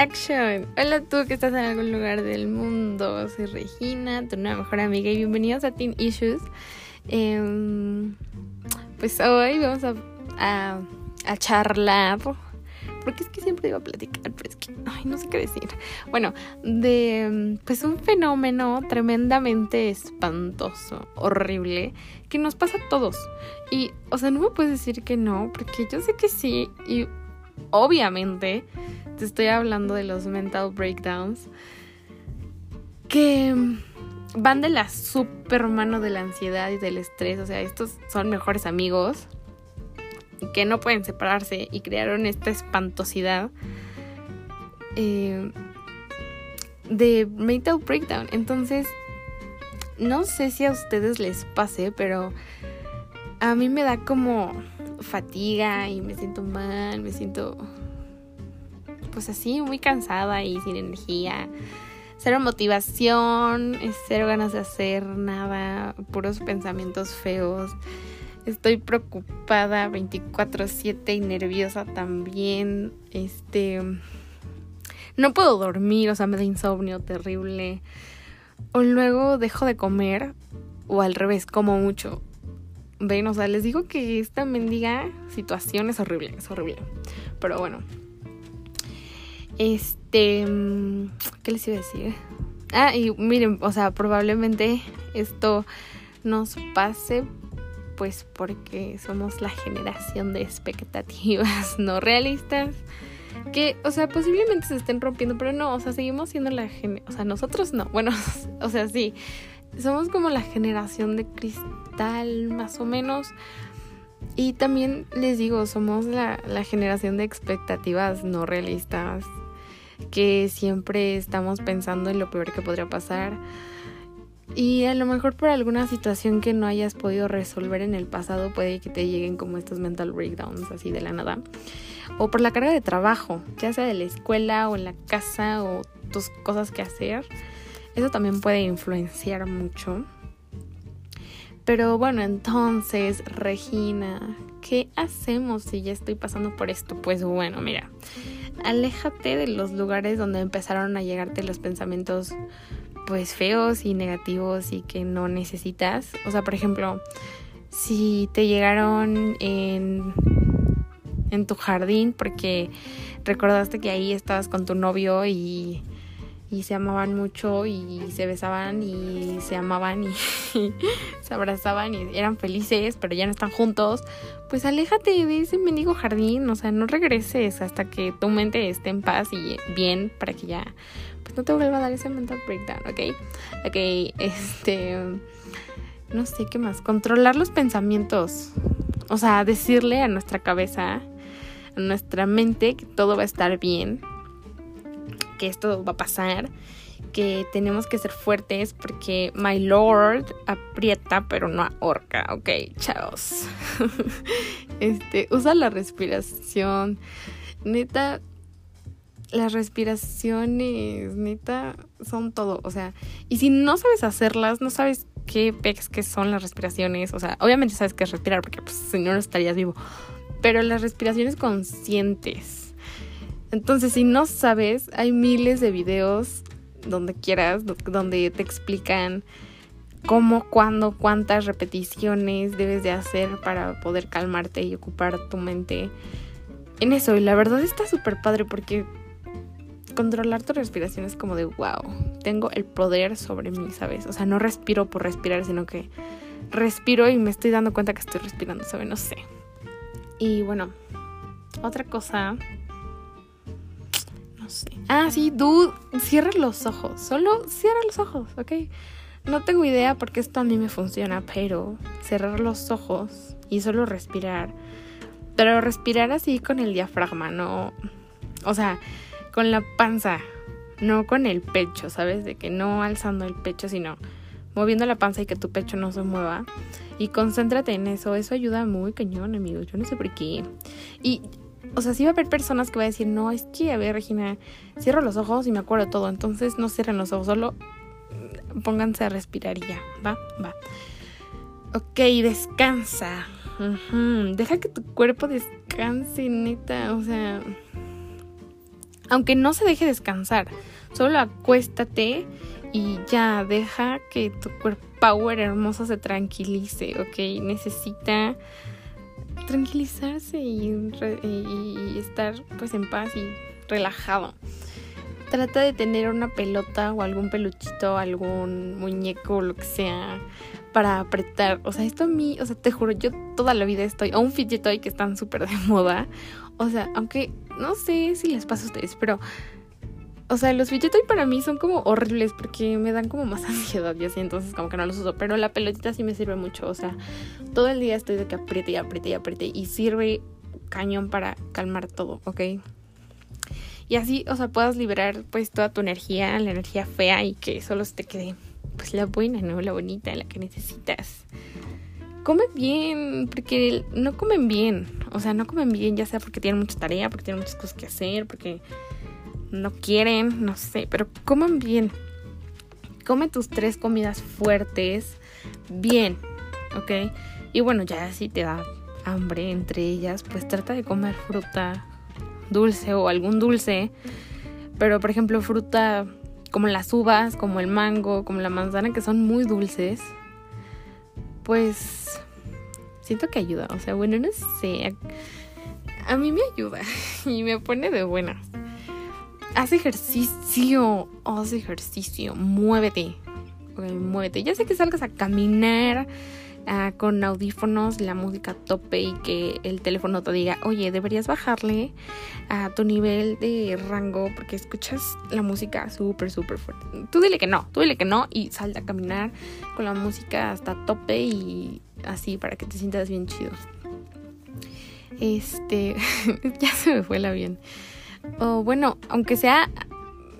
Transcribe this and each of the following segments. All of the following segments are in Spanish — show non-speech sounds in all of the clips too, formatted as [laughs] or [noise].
Action. Hola tú que estás en algún lugar del mundo. Soy Regina, tu nueva mejor amiga y bienvenidos a Teen Issues. Em, pues hoy vamos a, a, a, charlar. Porque es que siempre iba a platicar, pero es que ay, no sé qué decir. Bueno, de pues un fenómeno tremendamente espantoso, horrible, que nos pasa a todos. Y, o sea, no me puedes decir que no, porque yo sé que sí. Y obviamente te estoy hablando de los mental breakdowns que van de la super mano de la ansiedad y del estrés. O sea, estos son mejores amigos que no pueden separarse y crearon esta espantosidad eh, de mental breakdown. Entonces, no sé si a ustedes les pase, pero a mí me da como fatiga y me siento mal, me siento pues así, muy cansada y sin energía. Cero motivación, cero ganas de hacer nada, puros pensamientos feos. Estoy preocupada 24/7 y nerviosa también. Este no puedo dormir, o sea, me da insomnio terrible. O luego dejo de comer o al revés, como mucho. Ven, o sea, les digo que esta mendiga situación es horrible, es horrible. Pero bueno. Este. ¿Qué les iba a decir? Ah, y miren, o sea, probablemente esto nos pase pues porque somos la generación de expectativas [laughs] no realistas que, o sea, posiblemente se estén rompiendo, pero no, o sea, seguimos siendo la generación, o sea, nosotros no, bueno, [laughs] o sea, sí, somos como la generación de cristal, más o menos. Y también les digo, somos la, la generación de expectativas no realistas, que siempre estamos pensando en lo peor que podría pasar. Y a lo mejor por alguna situación que no hayas podido resolver en el pasado puede que te lleguen como estos mental breakdowns así de la nada. O por la carga de trabajo, ya sea de la escuela o en la casa o tus cosas que hacer. Eso también puede influenciar mucho. Pero bueno, entonces, Regina, ¿qué hacemos si ya estoy pasando por esto? Pues bueno, mira, aléjate de los lugares donde empezaron a llegarte los pensamientos pues feos y negativos y que no necesitas. O sea, por ejemplo, si te llegaron en en tu jardín porque recordaste que ahí estabas con tu novio y y se amaban mucho y se besaban y se amaban y [laughs] se abrazaban y eran felices, pero ya no están juntos, pues aléjate de ese mendigo jardín, o sea, no regreses hasta que tu mente esté en paz y bien para que ya pues no te vuelva a dar ese mental breakdown, ¿ok? Ok, este no sé qué más, controlar los pensamientos. O sea, decirle a nuestra cabeza, a nuestra mente que todo va a estar bien, que esto va a pasar, que tenemos que ser fuertes porque my lord aprieta pero no ahorca, ok, chavos. [laughs] este, usa la respiración. Neta, las respiraciones, neta, son todo. O sea, y si no sabes hacerlas, no sabes qué pex que son las respiraciones. O sea, obviamente sabes que es respirar, porque pues, si no, no estarías vivo. Pero las respiraciones conscientes entonces, si no sabes, hay miles de videos donde quieras, donde te explican cómo, cuándo, cuántas repeticiones debes de hacer para poder calmarte y ocupar tu mente en eso. Y la verdad está súper padre porque controlar tu respiración es como de wow, tengo el poder sobre mí, ¿sabes? O sea, no respiro por respirar, sino que respiro y me estoy dando cuenta que estoy respirando, ¿sabes? No sé. Y bueno, otra cosa Ah, sí, dude, cierra los ojos. Solo cierra los ojos, ¿ok? No tengo idea porque esto a mí me funciona, pero cerrar los ojos y solo respirar. Pero respirar así con el diafragma, no. O sea, con la panza, no con el pecho, ¿sabes? De que no alzando el pecho, sino moviendo la panza y que tu pecho no se mueva. Y concéntrate en eso, eso ayuda muy cañón, amigos. Yo no sé por qué. Y o sea, sí va a haber personas que va a decir, no, es que, a ver, Regina, cierro los ojos y me acuerdo todo. Entonces no cierren los ojos, solo pónganse a respirar y ya, va, va. Ok, descansa. Deja que tu cuerpo descanse, neta. O sea, Aunque no se deje descansar, solo acuéstate y ya deja que tu cuerpo power hermoso se tranquilice, ¿ok? Necesita tranquilizarse y, estar pues en paz y relajado. Trata de tener una pelota o algún peluchito, algún muñeco, lo que sea, para apretar. O sea, esto a mí, o sea, te juro, yo toda la vida estoy, o un fidget toy que están súper de moda. O sea, aunque no sé si les pasa a ustedes, pero o sea, los fidget para mí son como horribles porque me dan como más [laughs] ansiedad y así, entonces como que no los uso. Pero la pelotita sí me sirve mucho, o sea, todo el día estoy de que apriete y apriete y apriete y sirve cañón para calmar todo, ¿ok? Y así, o sea, puedas liberar pues toda tu energía, la energía fea y que solo te quede pues la buena, ¿no? La bonita, la que necesitas. Come bien, porque no comen bien. O sea, no comen bien, ya sea porque tienen mucha tarea, porque tienen muchas cosas que hacer, porque no quieren, no sé, pero coman bien. Come tus tres comidas fuertes bien, ¿ok? Y bueno, ya si te da hambre entre ellas, pues trata de comer fruta dulce o algún dulce. Pero por ejemplo, fruta como las uvas, como el mango, como la manzana, que son muy dulces, pues siento que ayuda. O sea, bueno, no sé. A, mí me ayuda [laughs] y me pone de buenas. Haz ejercicio, haz ejercicio, muévete. muévete. Ya sé que salgas a caminar Ah, con audífonos, la música tope y que el teléfono te diga, oye, deberías bajarle a tu nivel de rango porque escuchas la música súper, súper fuerte. Tú dile que no, tú dile que no y salta a caminar con la música hasta tope y así para que te sientas bien chido. Este, [laughs] ya se me fue el avión. O bueno, aunque sea,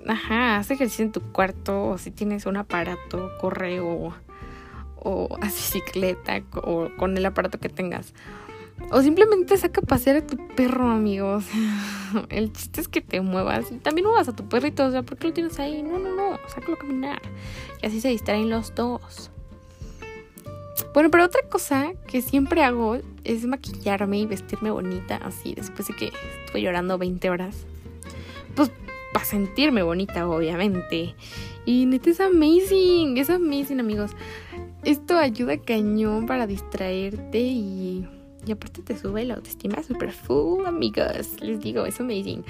ajá, haz ejercicio en tu cuarto o si tienes un aparato, corre o o a bicicleta o con el aparato que tengas. O simplemente saca a pasear a tu perro, amigos. [laughs] El chiste es que te muevas y también muevas a tu perrito. O sea, ¿por qué lo tienes ahí? No, no, no. Sácalo a caminar. Y así se distraen los dos. Bueno, pero otra cosa que siempre hago es maquillarme y vestirme bonita así después de que estuve llorando 20 horas. Pues para sentirme bonita, obviamente. Y neta es amazing, es amazing, amigos. Esto ayuda cañón para distraerte y, y aparte te sube la autoestima super full, amigos. Les digo, es amazing.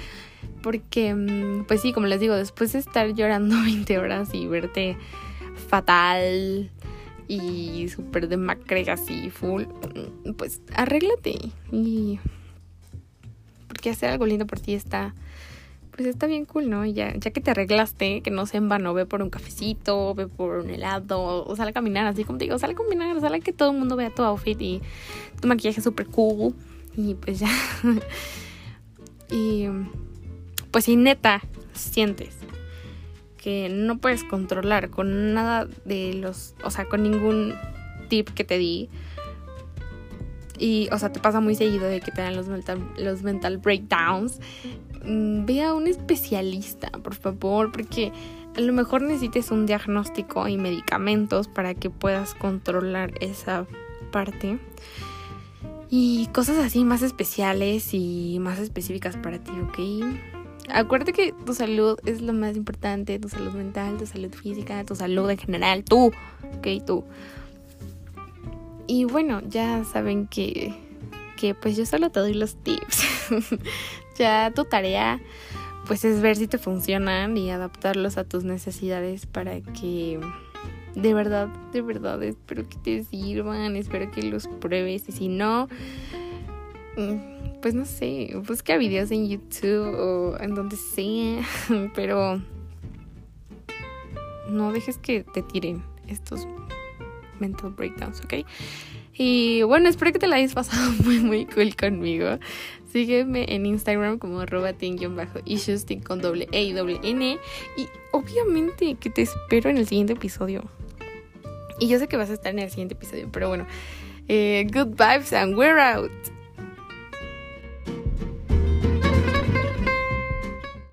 Porque, mm, pues sí, como les digo, después de estar llorando [laughs] 20 horas y verte fatal y súper de macre así full, mm, pues arréglate y... Porque hacer algo lindo por ti está pues está bien cool, ¿no? Ya, ya que te arreglaste, que no sea en vano, ve por un cafecito, ve por un helado, o sale a caminar, así como te digo, sale a caminar, sale a que todo el mundo vea tu outfit y tu maquillaje súper cool. Y pues ya. [laughs] y pues si neta sientes que no puedes controlar con nada de los, o sea, con ningún tip que te di. Y, o sea, te pasa muy seguido de que te dan los mental, los mental breakdowns. Mm, ve a un especialista, por favor, porque a lo mejor necesites un diagnóstico y medicamentos para que puedas controlar esa parte. Y cosas así más especiales y más específicas para ti, ¿ok? Acuérdate que tu salud es lo más importante, tu salud mental, tu salud física, tu salud en general, tú, ¿ok? Tú. Y bueno, ya saben que, que pues yo solo te doy los tips. [laughs] ya tu tarea pues es ver si te funcionan y adaptarlos a tus necesidades para que de verdad, de verdad espero que te sirvan, espero que los pruebes y si no, mm, pues no sé, busca videos en YouTube o en donde sea, [laughs] pero no dejes que te tiren estos mental breakdowns, ¿ok? Y bueno, espero que te la hayas pasado [laughs] muy, muy cool conmigo. Sígueme en Instagram como arroba bajo issues con doble E y doble N. Y obviamente que te espero en el siguiente episodio. Y yo sé que vas a estar en el siguiente episodio, pero bueno. Eh, good vibes and we're out.